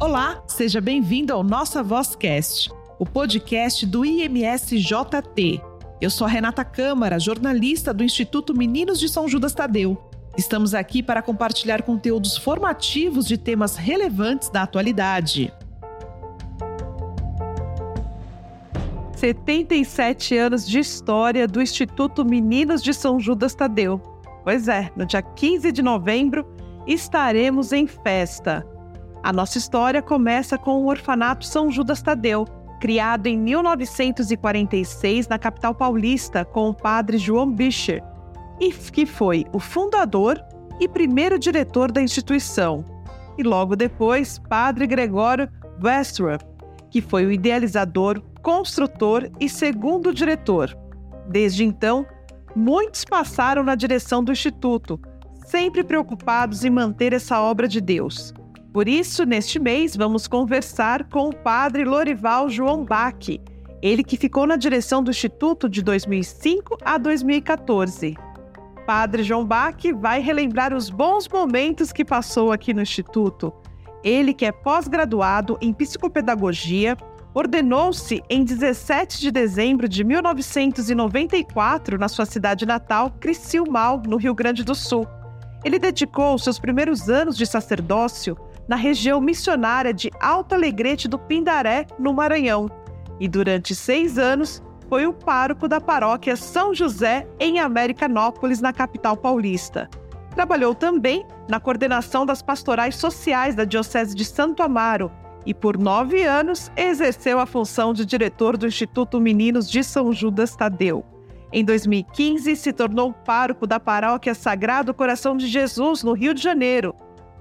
Olá, seja bem-vindo ao Nossa Vozcast, o podcast do IMSJT. Eu sou a Renata Câmara, jornalista do Instituto Meninos de São Judas Tadeu. Estamos aqui para compartilhar conteúdos formativos de temas relevantes da atualidade. 77 anos de história do Instituto Meninos de São Judas Tadeu. Pois é, no dia 15 de novembro estaremos em festa. A nossa história começa com o Orfanato São Judas Tadeu, criado em 1946 na capital paulista com o padre João Bischer, e que foi o fundador e primeiro diretor da instituição. E logo depois, padre Gregório Westrup, que foi o idealizador, construtor e segundo diretor. Desde então, muitos passaram na direção do instituto, sempre preocupados em manter essa obra de Deus. Por isso, neste mês, vamos conversar com o padre Lorival João Bach, ele que ficou na direção do Instituto de 2005 a 2014. Padre João Bach vai relembrar os bons momentos que passou aqui no Instituto. Ele que é pós-graduado em psicopedagogia, ordenou-se em 17 de dezembro de 1994 na sua cidade natal, Criciúmal, no Rio Grande do Sul. Ele dedicou seus primeiros anos de sacerdócio na região missionária de Alto Alegrete do Pindaré, no Maranhão, e durante seis anos foi o pároco da paróquia São José, em Americanópolis, na capital paulista. Trabalhou também na coordenação das pastorais sociais da Diocese de Santo Amaro e, por nove anos, exerceu a função de diretor do Instituto Meninos de São Judas Tadeu. Em 2015, se tornou pároco da paróquia Sagrado Coração de Jesus, no Rio de Janeiro,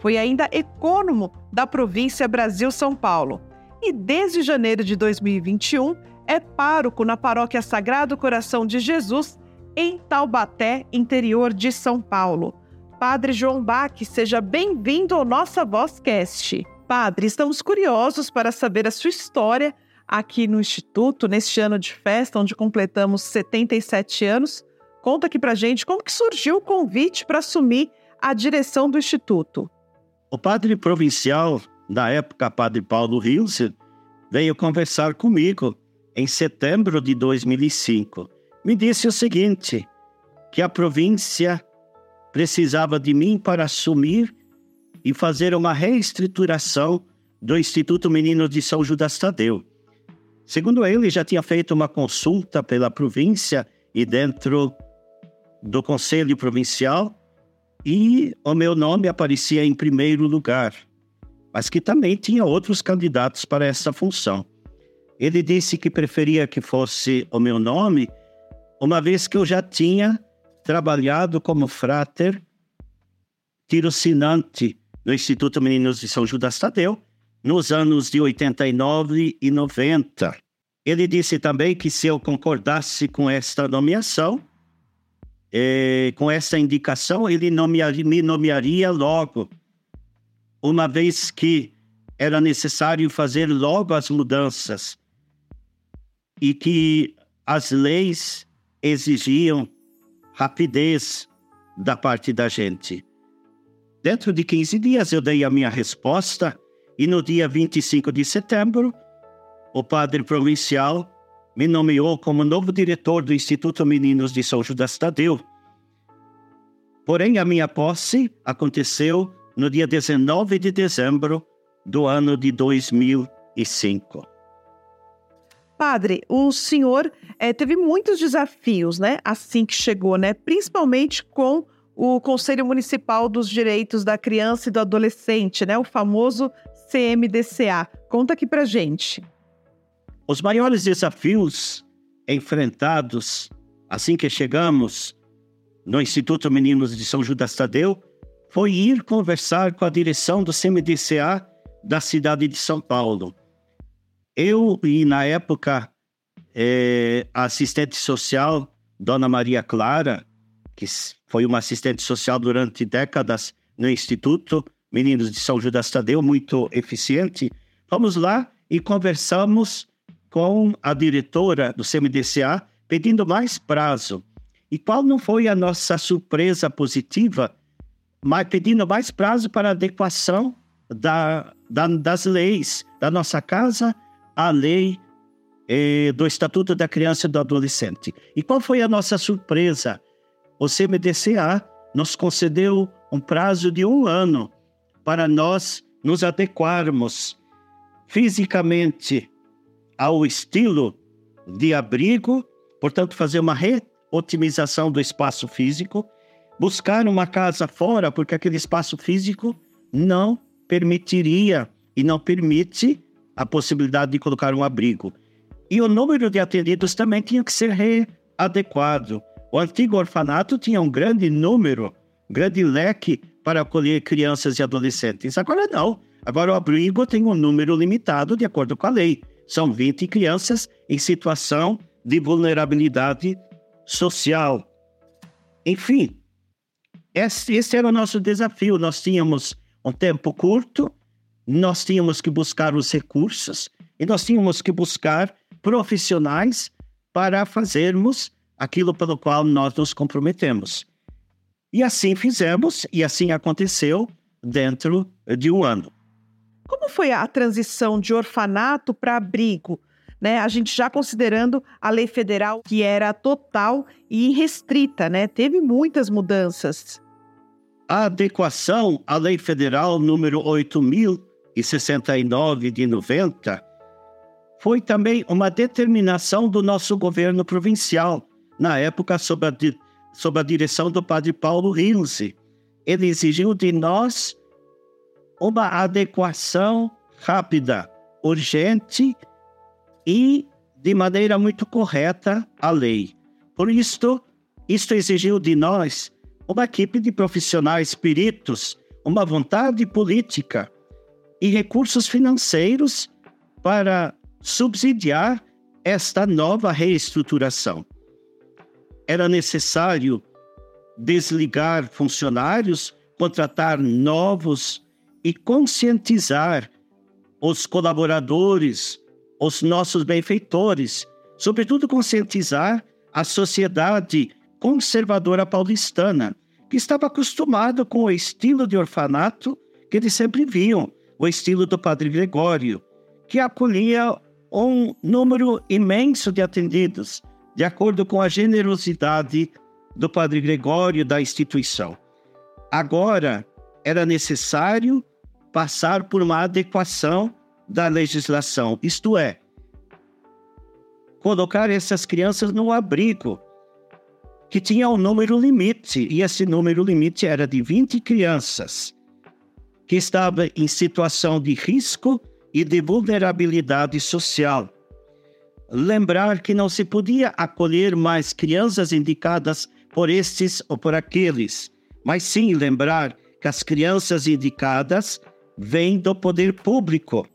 foi ainda ecônomo da província Brasil-São Paulo. E desde janeiro de 2021 é pároco na paróquia Sagrado Coração de Jesus, em Taubaté, interior de São Paulo. Padre João Bach, seja bem-vindo ao Nossa Vozcast. Padre, estamos curiosos para saber a sua história aqui no Instituto, neste ano de festa, onde completamos 77 anos. Conta aqui pra gente como que surgiu o convite para assumir a direção do Instituto. O padre provincial, da época, padre Paulo Rios, veio conversar comigo em setembro de 2005. Me disse o seguinte: que a província precisava de mim para assumir e fazer uma reestruturação do Instituto Menino de São Judas Tadeu. Segundo ele, já tinha feito uma consulta pela província e dentro do Conselho Provincial e o meu nome aparecia em primeiro lugar, mas que também tinha outros candidatos para essa função. Ele disse que preferia que fosse o meu nome, uma vez que eu já tinha trabalhado como frater tirocinante no Instituto Meninos de São Judas Tadeu nos anos de 89 e 90. Ele disse também que se eu concordasse com esta nomeação, é, com essa indicação, ele nomearia, me nomearia logo, uma vez que era necessário fazer logo as mudanças e que as leis exigiam rapidez da parte da gente. Dentro de 15 dias eu dei a minha resposta e no dia 25 de setembro, o padre provincial me nomeou como novo diretor do Instituto Meninos de São Judas Tadeu. Porém, a minha posse aconteceu no dia 19 de dezembro do ano de 2005. Padre, o senhor é, teve muitos desafios, né? Assim que chegou, né? Principalmente com o Conselho Municipal dos Direitos da Criança e do Adolescente, né? O famoso CMDCA. Conta aqui pra gente. Os maiores desafios enfrentados assim que chegamos no Instituto Meninos de São Judas Tadeu foi ir conversar com a direção do CMDCA da cidade de São Paulo. Eu e, na época, é, a assistente social, Dona Maria Clara, que foi uma assistente social durante décadas no Instituto Meninos de São Judas Tadeu, muito eficiente, fomos lá e conversamos com a diretora do CMDCA pedindo mais prazo. E qual não foi a nossa surpresa positiva, mas pedindo mais prazo para adequação da, da, das leis da nossa casa à lei eh, do Estatuto da Criança e do Adolescente. E qual foi a nossa surpresa? O CMDCA nos concedeu um prazo de um ano para nós nos adequarmos fisicamente ao estilo de abrigo, portanto, fazer uma reotimização do espaço físico, buscar uma casa fora, porque aquele espaço físico não permitiria e não permite a possibilidade de colocar um abrigo. E o número de atendidos também tinha que ser readequado. O antigo orfanato tinha um grande número, grande leque para acolher crianças e adolescentes. Agora não. Agora o abrigo tem um número limitado de acordo com a lei. São 20 crianças em situação de vulnerabilidade social. Enfim, esse, esse era o nosso desafio. Nós tínhamos um tempo curto, nós tínhamos que buscar os recursos e nós tínhamos que buscar profissionais para fazermos aquilo pelo qual nós nos comprometemos. E assim fizemos, e assim aconteceu dentro de um ano. Como foi a transição de orfanato para abrigo? Né, a gente já considerando a lei federal que era total e restrita, né? Teve muitas mudanças. A adequação à lei federal número 8069 de 90 foi também uma determinação do nosso governo provincial, na época sob a, sob a direção do padre Paulo Rinze. Ele exigiu de nós uma adequação rápida, urgente e de maneira muito correta à lei. Por isto, isto exigiu de nós uma equipe de profissionais peritos, uma vontade política e recursos financeiros para subsidiar esta nova reestruturação. Era necessário desligar funcionários, contratar novos e conscientizar os colaboradores, os nossos benfeitores, sobretudo conscientizar a sociedade conservadora paulistana, que estava acostumada com o estilo de orfanato que eles sempre viam, o estilo do Padre Gregório, que acolhia um número imenso de atendidos, de acordo com a generosidade do Padre Gregório da instituição. Agora era necessário passar por uma adequação da legislação, isto é, colocar essas crianças no abrigo, que tinha um número limite, e esse número limite era de 20 crianças que estavam em situação de risco e de vulnerabilidade social. Lembrar que não se podia acolher mais crianças indicadas por estes ou por aqueles, mas sim lembrar que as crianças indicadas vem do poder público,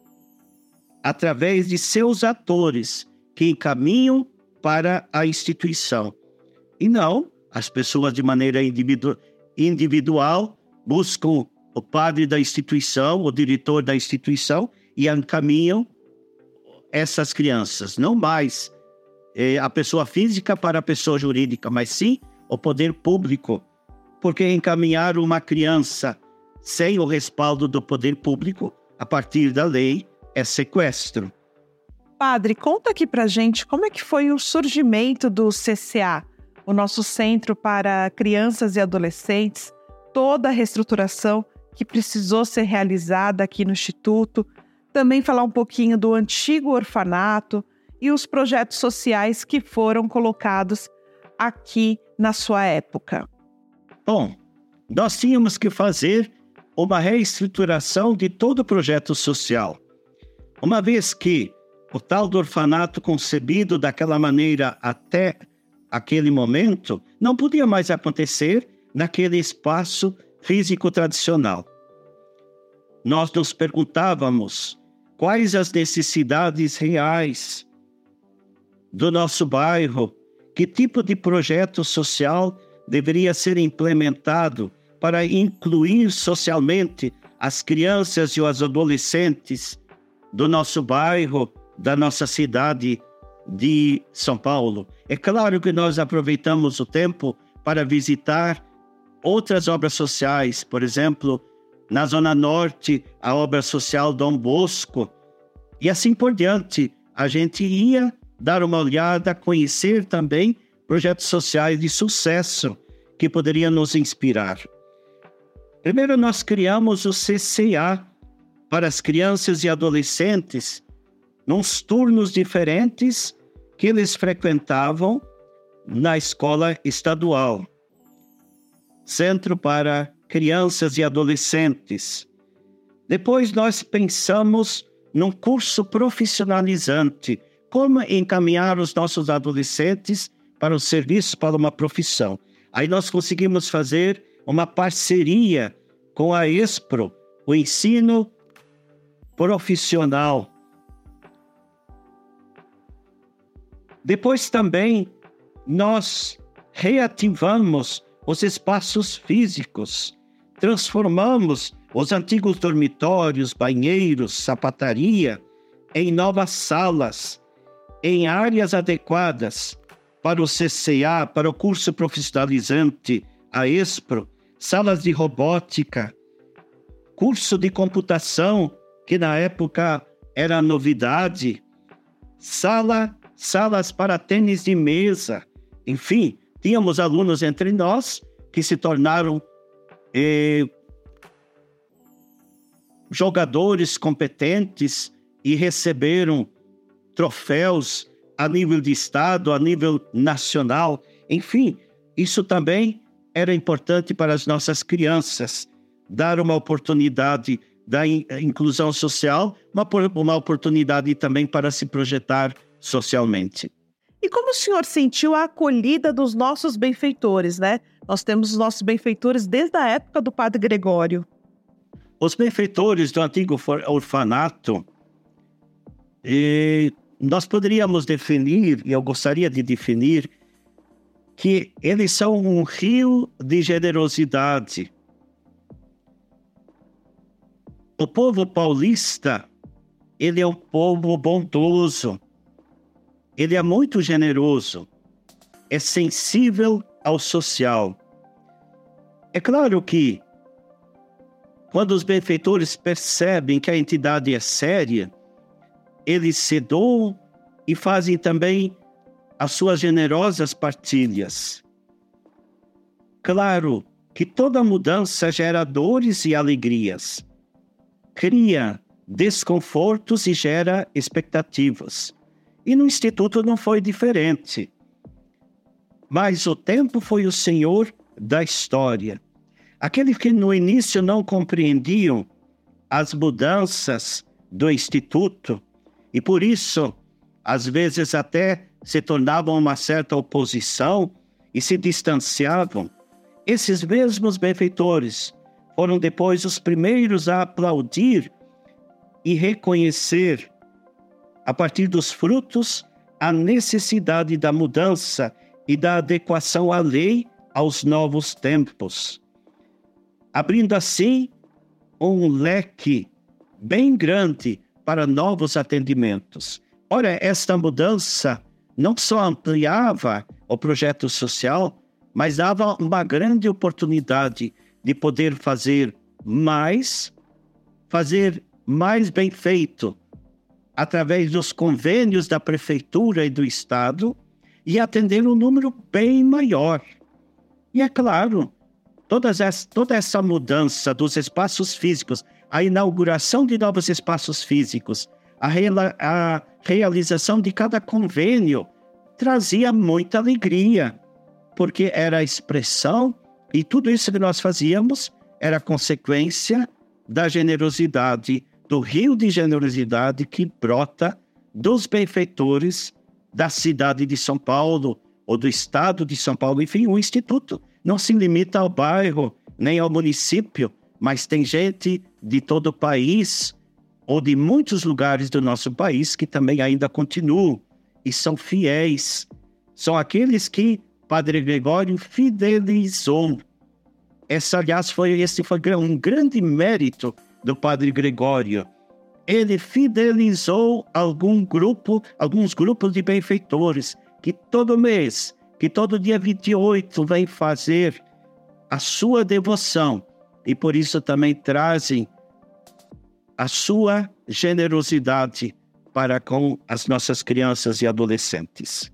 através de seus atores que encaminham para a instituição. E não as pessoas de maneira individu individual buscam o padre da instituição, o diretor da instituição e encaminham essas crianças. Não mais é, a pessoa física para a pessoa jurídica, mas sim o poder público. Porque encaminhar uma criança sem o respaldo do poder público, a partir da lei, é sequestro. Padre, conta aqui pra gente como é que foi o surgimento do CCA, o nosso Centro para Crianças e Adolescentes, toda a reestruturação que precisou ser realizada aqui no Instituto, também falar um pouquinho do antigo orfanato e os projetos sociais que foram colocados aqui na sua época. Bom, nós tínhamos que fazer uma reestruturação de todo o projeto social. Uma vez que o tal do orfanato concebido daquela maneira até aquele momento não podia mais acontecer naquele espaço físico tradicional. Nós nos perguntávamos quais as necessidades reais do nosso bairro, que tipo de projeto social deveria ser implementado para incluir socialmente as crianças e os adolescentes do nosso bairro, da nossa cidade de São Paulo. É claro que nós aproveitamos o tempo para visitar outras obras sociais, por exemplo, Na Zona Norte, a obra social Dom Bosco. E assim por diante. A gente ia dar uma olhada, conhecer também projetos sociais de sucesso que poderiam nos inspirar. Primeiro, nós criamos o CCA para as crianças e adolescentes, nos turnos diferentes que eles frequentavam na escola estadual. Centro para Crianças e Adolescentes. Depois nós pensamos num curso profissionalizante, como encaminhar os nossos adolescentes para o serviço, para uma profissão. Aí nós conseguimos fazer uma parceria com a ESPRO, o ensino profissional. Depois também nós reativamos os espaços físicos, transformamos os antigos dormitórios, banheiros, sapataria em novas salas, em áreas adequadas para o CCA, para o curso profissionalizante, a ESPRO, salas de robótica, curso de computação, que na época era novidade, sala, salas para tênis de mesa, enfim, tínhamos alunos entre nós que se tornaram eh, jogadores competentes e receberam troféus a nível de estado, a nível nacional, enfim, isso também era importante para as nossas crianças, dar uma oportunidade da inclusão social, uma, uma oportunidade também para se projetar socialmente. E como o senhor sentiu a acolhida dos nossos benfeitores, né? Nós temos os nossos benfeitores desde a época do Padre Gregório. Os benfeitores do antigo orfanato, e nós poderíamos definir, e eu gostaria de definir, que eles são um rio de generosidade. O povo paulista, ele é um povo bondoso, ele é muito generoso, é sensível ao social. É claro que, quando os benfeitores percebem que a entidade é séria, eles se doam e fazem também as suas generosas partilhas. Claro que toda mudança gera dores e alegrias, cria desconfortos e gera expectativas. E no Instituto não foi diferente. Mas o tempo foi o senhor da história. Aqueles que no início não compreendiam as mudanças do Instituto e por isso, às vezes até se tornavam uma certa oposição e se distanciavam, esses mesmos benfeitores foram depois os primeiros a aplaudir e reconhecer a partir dos frutos, a necessidade da mudança e da adequação à lei aos novos tempos, abrindo assim um leque bem grande para novos atendimentos. Ora, esta mudança não só ampliava o projeto social, mas dava uma grande oportunidade de poder fazer mais, fazer mais bem feito, através dos convênios da prefeitura e do estado e atender um número bem maior. E é claro, todas essa, toda essa mudança dos espaços físicos, a inauguração de novos espaços físicos, a, a realização de cada convênio trazia muita alegria, porque era a expressão e tudo isso que nós fazíamos era consequência da generosidade do rio de generosidade que brota dos benfeitores da cidade de São Paulo ou do estado de São Paulo. Enfim, o Instituto não se limita ao bairro nem ao município, mas tem gente de todo o país ou de muitos lugares do nosso país que também ainda continuam e são fiéis. São aqueles que Padre Gregório fidelizou. Essa, aliás, foi, esse foi um grande mérito do padre Gregório. Ele fidelizou algum grupo, alguns grupos de benfeitores que todo mês, que todo dia 28 vem fazer a sua devoção e por isso também trazem a sua generosidade para com as nossas crianças e adolescentes.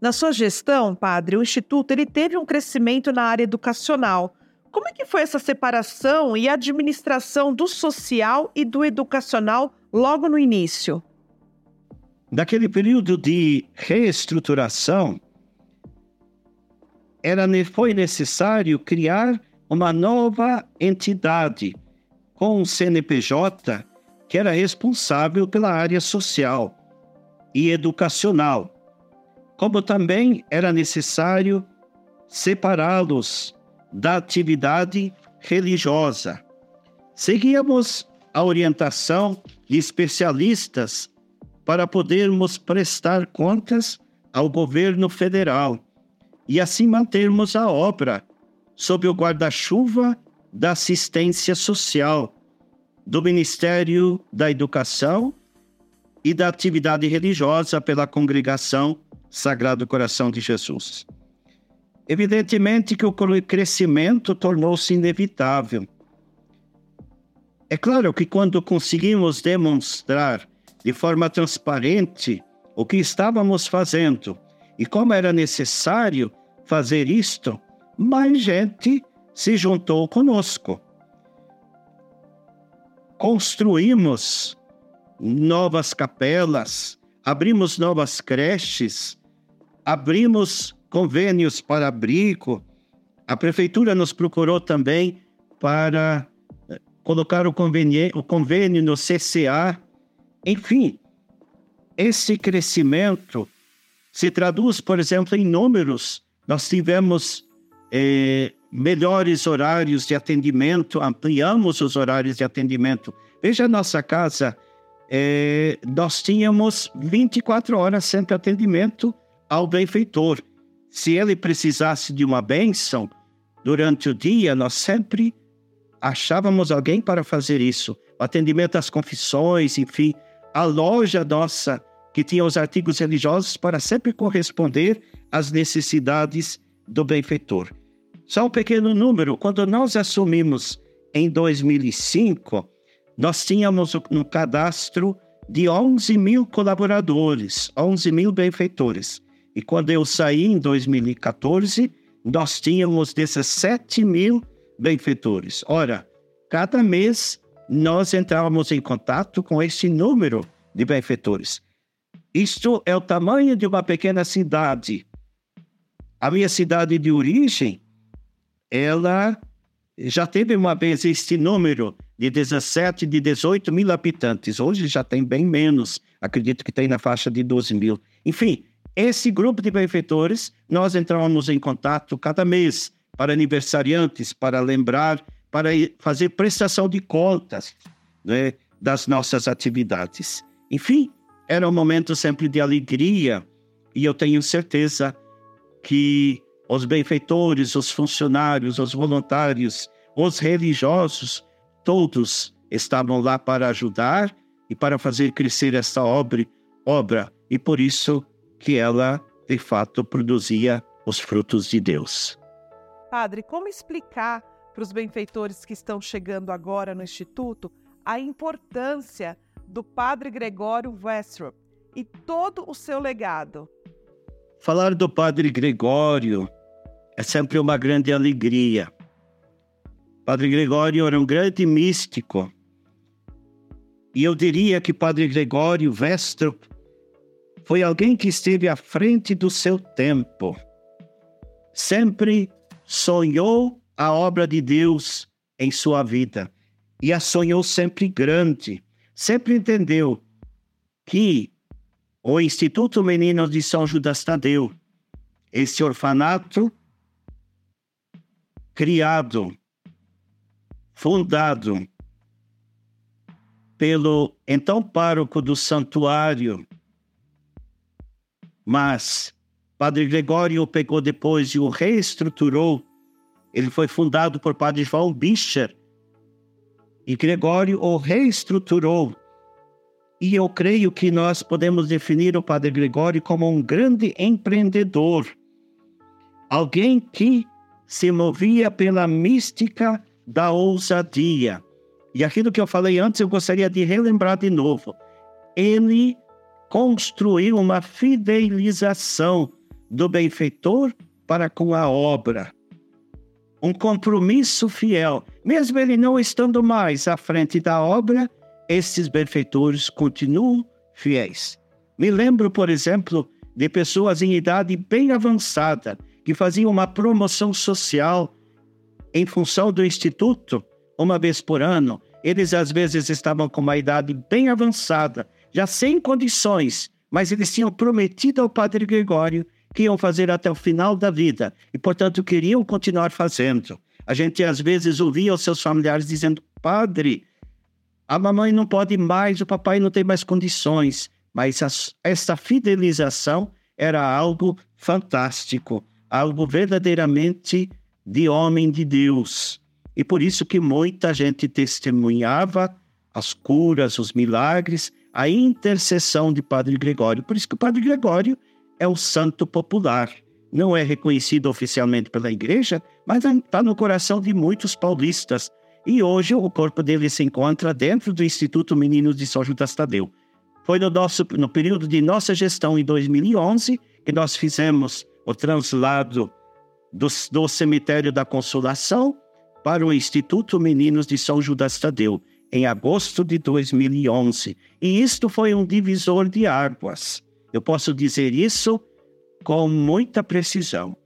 Na sua gestão, padre, o instituto ele teve um crescimento na área educacional. Como é que foi essa separação e administração do social e do educacional logo no início? Naquele período de reestruturação, era, foi necessário criar uma nova entidade com um CNPJ que era responsável pela área social e educacional, como também era necessário separá-los da atividade religiosa. Seguíamos a orientação de especialistas para podermos prestar contas ao governo federal e assim mantermos a obra sob o guarda-chuva da assistência social do Ministério da Educação e da atividade religiosa pela congregação Sagrado Coração de Jesus. Evidentemente que o crescimento tornou-se inevitável. É claro que quando conseguimos demonstrar de forma transparente o que estávamos fazendo e como era necessário fazer isto, mais gente se juntou conosco. Construímos novas capelas, abrimos novas creches, abrimos convênios para abrigo. A prefeitura nos procurou também para eh, colocar o convênio, o convênio no CCA. Enfim, esse crescimento se traduz, por exemplo, em números. Nós tivemos eh, melhores horários de atendimento, ampliamos os horários de atendimento. Veja a nossa casa, eh, nós tínhamos 24 horas sempre atendimento ao benfeitor. Se ele precisasse de uma bênção durante o dia, nós sempre achávamos alguém para fazer isso. O atendimento às confissões, enfim, a loja nossa que tinha os artigos religiosos para sempre corresponder às necessidades do benfeitor. Só um pequeno número, quando nós assumimos em 2005, nós tínhamos um cadastro de 11 mil colaboradores, 11 mil benfeitores. E quando eu saí em 2014, nós tínhamos 17 mil benfeitores. Ora, cada mês nós entrávamos em contato com esse número de benfeitores. Isto é o tamanho de uma pequena cidade. A minha cidade de origem, ela já teve uma vez este número de 17, de 18 mil habitantes. Hoje já tem bem menos. Acredito que tem na faixa de 12 mil. Enfim, esse grupo de benfeitores, nós entramos em contato cada mês para aniversariantes, para lembrar, para fazer prestação de contas né, das nossas atividades. Enfim, era um momento sempre de alegria e eu tenho certeza que os benfeitores, os funcionários, os voluntários, os religiosos, todos estavam lá para ajudar e para fazer crescer esta obra, obra e por isso que ela, de fato, produzia os frutos de Deus. Padre, como explicar para os benfeitores que estão chegando agora no Instituto a importância do Padre Gregório Westrop e todo o seu legado? Falar do Padre Gregório é sempre uma grande alegria. Padre Gregório era um grande místico. E eu diria que Padre Gregório Westrop foi alguém que esteve à frente do seu tempo. Sempre sonhou a obra de Deus em sua vida e a sonhou sempre grande. Sempre entendeu que o Instituto Menino de São Judas Tadeu, esse orfanato criado, fundado pelo então pároco do santuário mas Padre Gregório pegou depois e o reestruturou. Ele foi fundado por Padre João Bischer. E Gregório o reestruturou. E eu creio que nós podemos definir o Padre Gregório como um grande empreendedor. Alguém que se movia pela mística da ousadia. E aquilo que eu falei antes, eu gostaria de relembrar de novo. Ele construiu uma fidelização do benfeitor para com a obra. Um compromisso fiel. Mesmo ele não estando mais à frente da obra, esses benfeitores continuam fiéis. Me lembro, por exemplo, de pessoas em idade bem avançada que faziam uma promoção social em função do instituto uma vez por ano. Eles às vezes estavam com uma idade bem avançada, já sem condições, mas eles tinham prometido ao Padre Gregório que iam fazer até o final da vida e, portanto, queriam continuar fazendo. A gente às vezes ouvia os seus familiares dizendo: Padre, a mamãe não pode mais, o papai não tem mais condições. Mas as, essa fidelização era algo fantástico, algo verdadeiramente de homem de Deus. E por isso que muita gente testemunhava as curas, os milagres, a intercessão de Padre Gregório. Por isso que o Padre Gregório é o santo popular. Não é reconhecido oficialmente pela igreja, mas está no coração de muitos paulistas. E hoje o corpo dele se encontra dentro do Instituto Meninos de São Judas Tadeu. Foi no, nosso, no período de nossa gestão, em 2011, que nós fizemos o translado do, do Cemitério da Consolação para o Instituto Meninos de São Judas Tadeu, em agosto de 2011. E isto foi um divisor de águas. Eu posso dizer isso com muita precisão.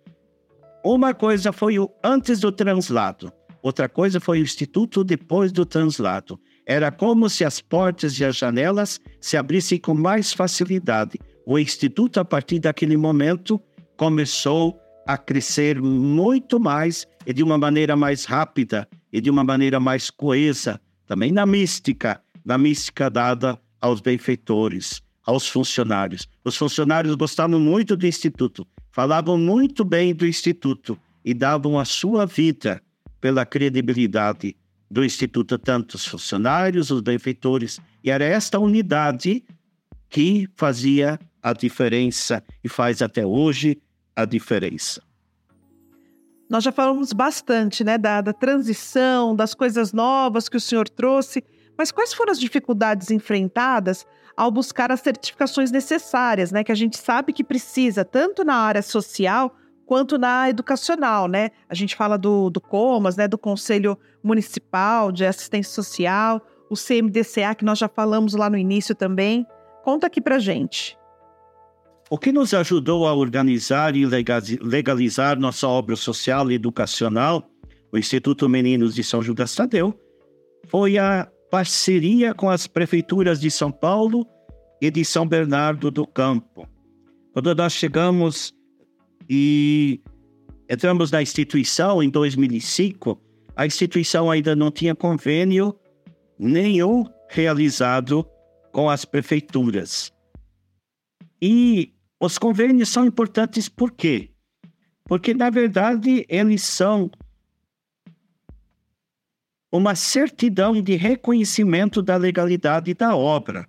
Uma coisa foi o antes do translado, outra coisa foi o instituto depois do translado. Era como se as portas e as janelas se abrissem com mais facilidade. O instituto, a partir daquele momento, começou a crescer muito mais e de uma maneira mais rápida e de uma maneira mais coesa, também na mística, na mística dada aos benfeitores aos funcionários. Os funcionários gostavam muito do Instituto, falavam muito bem do Instituto e davam a sua vida pela credibilidade do Instituto, tanto os funcionários, os benfeitores. E era esta unidade que fazia a diferença e faz até hoje a diferença. Nós já falamos bastante né, da, da transição, das coisas novas que o senhor trouxe, mas quais foram as dificuldades enfrentadas ao buscar as certificações necessárias, né? Que a gente sabe que precisa, tanto na área social quanto na educacional, né? A gente fala do, do COMAS, né? Do Conselho Municipal de Assistência Social, o CMDCA, que nós já falamos lá no início também. Conta aqui pra gente. O que nos ajudou a organizar e legalizar nossa obra social e educacional, o Instituto Meninos de São Judas Tadeu, foi a parceria com as prefeituras de São Paulo e de São Bernardo do Campo. Quando nós chegamos e entramos na instituição em 2005, a instituição ainda não tinha convênio nenhum realizado com as prefeituras. E os convênios são importantes por quê? Porque, na verdade, eles são uma certidão de reconhecimento da legalidade da obra.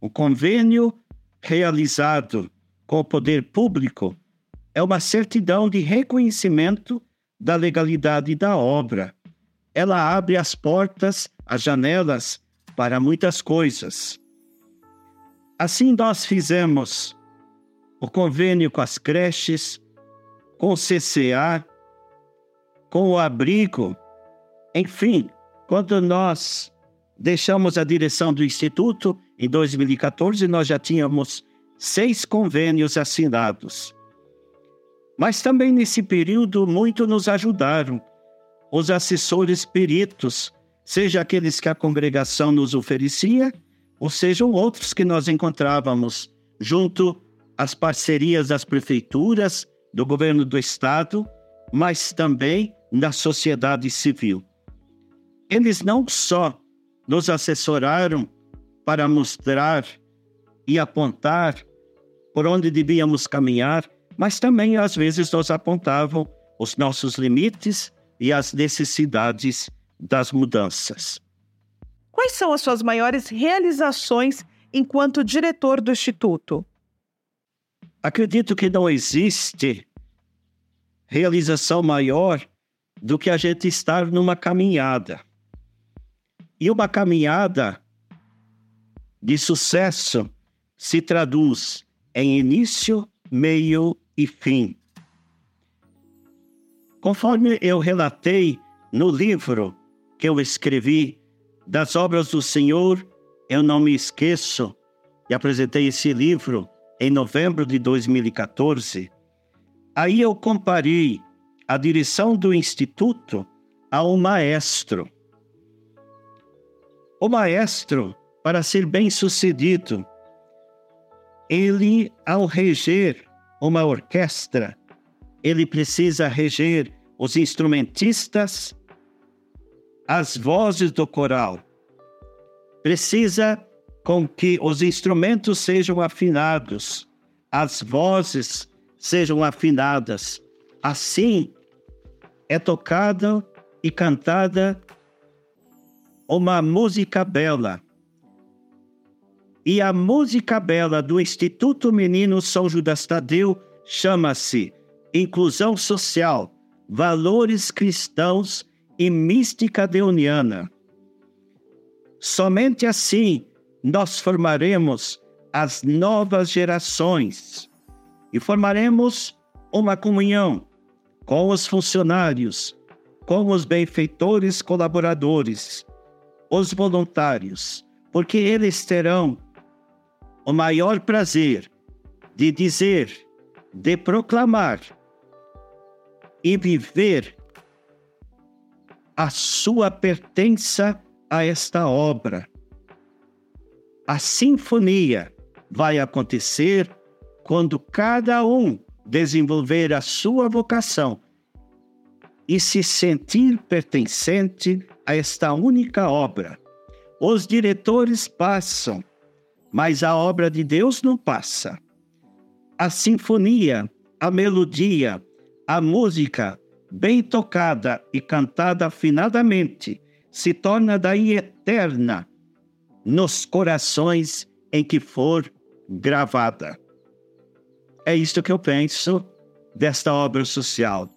O convênio realizado com o poder público é uma certidão de reconhecimento da legalidade da obra. Ela abre as portas, as janelas para muitas coisas. Assim, nós fizemos o convênio com as creches, com o CCA, com o abrigo, enfim, quando nós deixamos a direção do Instituto, em 2014, nós já tínhamos seis convênios assinados. Mas também nesse período, muito nos ajudaram os assessores peritos, seja aqueles que a congregação nos oferecia, ou sejam outros que nós encontrávamos junto às parcerias das prefeituras, do governo do estado, mas também da sociedade civil. Eles não só nos assessoraram para mostrar e apontar por onde devíamos caminhar, mas também às vezes nos apontavam os nossos limites e as necessidades das mudanças. Quais são as suas maiores realizações enquanto diretor do Instituto? Acredito que não existe realização maior do que a gente estar numa caminhada. E uma caminhada de sucesso se traduz em início, meio e fim. Conforme eu relatei no livro que eu escrevi, das obras do Senhor, eu não me esqueço, e apresentei esse livro em novembro de 2014. Aí eu comparei a direção do instituto a um maestro. O maestro, para ser bem sucedido, ele, ao reger uma orquestra, ele precisa reger os instrumentistas, as vozes do coral. Precisa com que os instrumentos sejam afinados, as vozes sejam afinadas. Assim é tocada e cantada uma música bela. E a música bela do Instituto Menino São Judas Tadeu chama-se Inclusão Social, Valores Cristãos e Mística Deuniana. Somente assim nós formaremos as novas gerações e formaremos uma comunhão com os funcionários, com os benfeitores colaboradores, os voluntários, porque eles terão o maior prazer de dizer, de proclamar e viver a sua pertença a esta obra. A sinfonia vai acontecer quando cada um desenvolver a sua vocação e se sentir pertencente a esta única obra. Os diretores passam, mas a obra de Deus não passa. A sinfonia, a melodia, a música, bem tocada e cantada afinadamente, se torna daí eterna nos corações em que for gravada. É isto que eu penso desta obra social.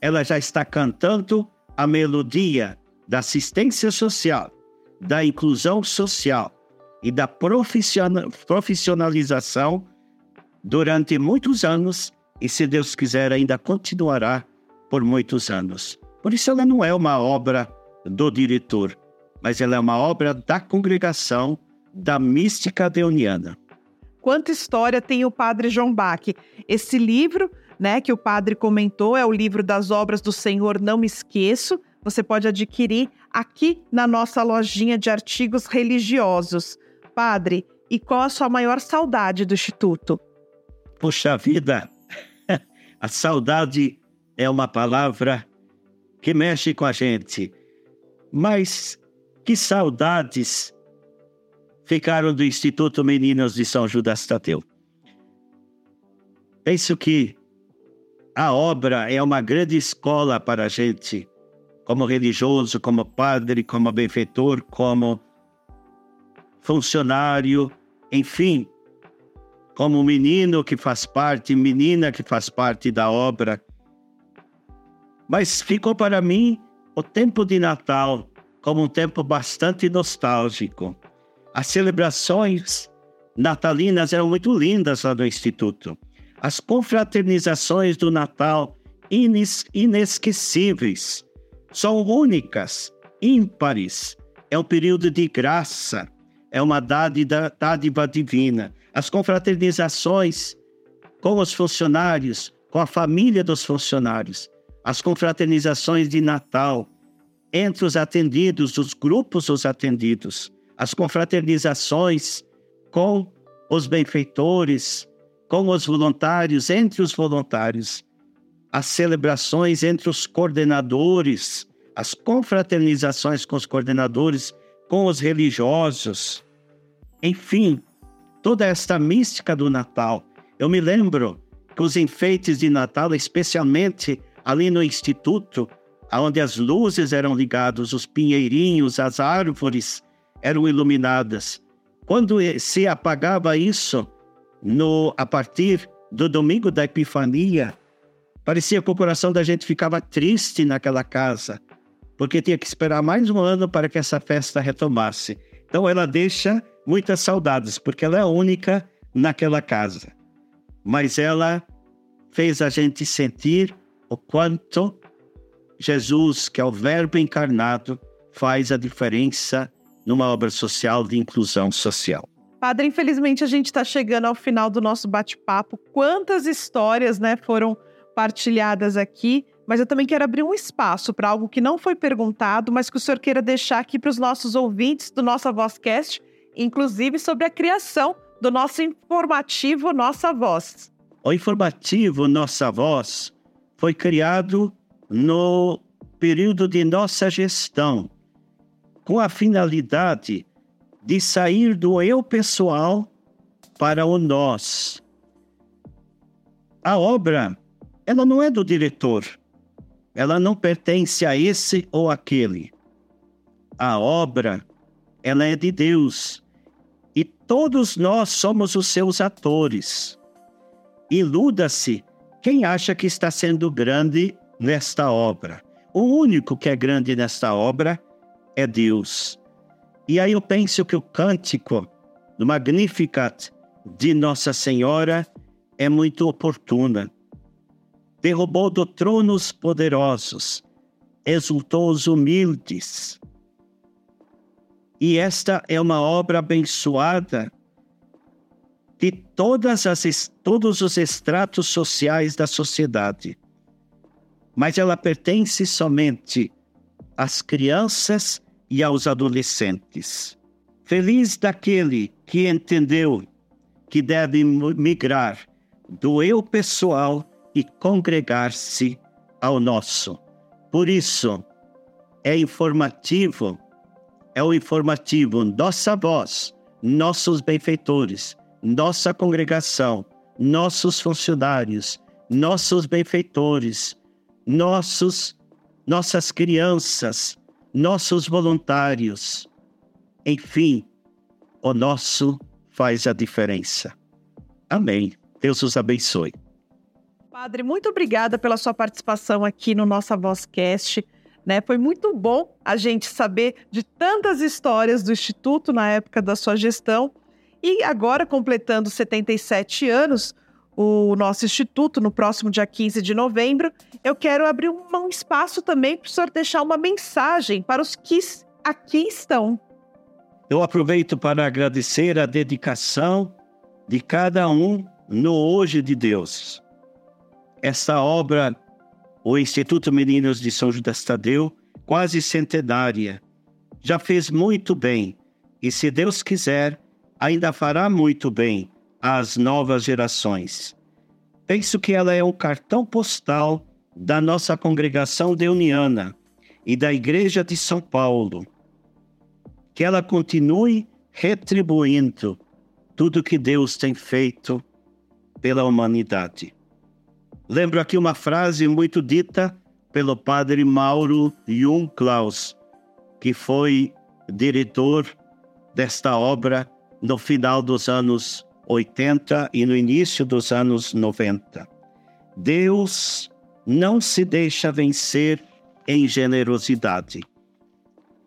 Ela já está cantando a melodia da assistência social, da inclusão social e da profissionalização durante muitos anos e, se Deus quiser, ainda continuará por muitos anos. Por isso, ela não é uma obra do diretor, mas ela é uma obra da congregação da mística deoniana. Quanta história tem o Padre João Bach. Esse livro, né, que o padre comentou, é o livro das obras do Senhor Não Me Esqueço. Você pode adquirir aqui na nossa lojinha de artigos religiosos. Padre, e qual a sua maior saudade do Instituto? Puxa vida, a saudade é uma palavra que mexe com a gente. Mas que saudades ficaram do Instituto Meninos de São Judas Tadeu. Penso que a obra é uma grande escola para a gente, como religioso, como padre, como benfeitor, como funcionário, enfim, como menino que faz parte, menina que faz parte da obra. Mas ficou para mim o tempo de Natal como um tempo bastante nostálgico. As celebrações natalinas eram muito lindas lá no Instituto. As confraternizações do Natal ines inesquecíveis. São únicas, ímpares. É um período de graça. É uma dádiva, dádiva divina. As confraternizações com os funcionários, com a família dos funcionários as confraternizações de Natal entre os atendidos, os grupos dos atendidos, as confraternizações com os benfeitores, com os voluntários, entre os voluntários, as celebrações entre os coordenadores, as confraternizações com os coordenadores, com os religiosos, enfim, toda esta mística do Natal. Eu me lembro que os enfeites de Natal, especialmente ali no instituto, onde as luzes eram ligadas, os pinheirinhos, as árvores eram iluminadas. Quando se apagava isso, no, a partir do domingo da Epifania, Parecia que o coração da gente ficava triste naquela casa, porque tinha que esperar mais um ano para que essa festa retomasse. Então ela deixa muitas saudades, porque ela é única naquela casa. Mas ela fez a gente sentir o quanto Jesus, que é o Verbo encarnado, faz a diferença numa obra social de inclusão social. Padre, infelizmente a gente está chegando ao final do nosso bate-papo. Quantas histórias né, foram partilhadas aqui, mas eu também quero abrir um espaço para algo que não foi perguntado, mas que o senhor queira deixar aqui para os nossos ouvintes do nosso Vozcast, inclusive sobre a criação do nosso informativo Nossa Voz. O informativo Nossa Voz foi criado no período de nossa gestão, com a finalidade de sair do eu pessoal para o nós. A obra ela não é do diretor. Ela não pertence a esse ou aquele. A obra, ela é de Deus. E todos nós somos os seus atores. Iluda-se quem acha que está sendo grande nesta obra. O único que é grande nesta obra é Deus. E aí eu penso que o cântico do Magnificat de Nossa Senhora é muito oportuna derrubou do trono os poderosos, exultou os humildes. E esta é uma obra abençoada de todas as, todos os estratos sociais da sociedade. Mas ela pertence somente às crianças e aos adolescentes. Feliz daquele que entendeu que deve migrar do eu pessoal e congregar-se ao nosso. Por isso, é informativo, é o informativo nossa voz, nossos benfeitores, nossa congregação, nossos funcionários, nossos benfeitores, nossos nossas crianças, nossos voluntários. Enfim, o nosso faz a diferença. Amém. Deus os abençoe. Padre, muito obrigada pela sua participação aqui no nossa Vozcast. Né? Foi muito bom a gente saber de tantas histórias do Instituto na época da sua gestão. E agora, completando 77 anos, o nosso Instituto, no próximo dia 15 de novembro, eu quero abrir um, espaço também para o senhor deixar uma mensagem para os que aqui estão. Eu aproveito para agradecer a dedicação de cada um no Hoje de Deus. Esta obra, o Instituto Meninos de São Judas Tadeu, quase centenária, já fez muito bem e, se Deus quiser, ainda fará muito bem às novas gerações. Penso que ela é um cartão postal da nossa congregação deuniana e da Igreja de São Paulo. Que ela continue retribuindo tudo que Deus tem feito pela humanidade. Lembro aqui uma frase muito dita pelo padre Mauro Jung Klaus, que foi diretor desta obra no final dos anos 80 e no início dos anos 90. Deus não se deixa vencer em generosidade.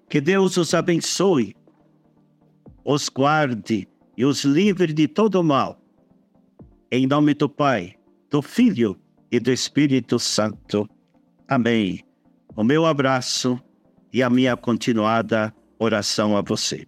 Que Deus os abençoe, os guarde e os livre de todo mal. Em nome do Pai, do Filho e do Espírito Santo. Amém. O meu abraço e a minha continuada oração a você.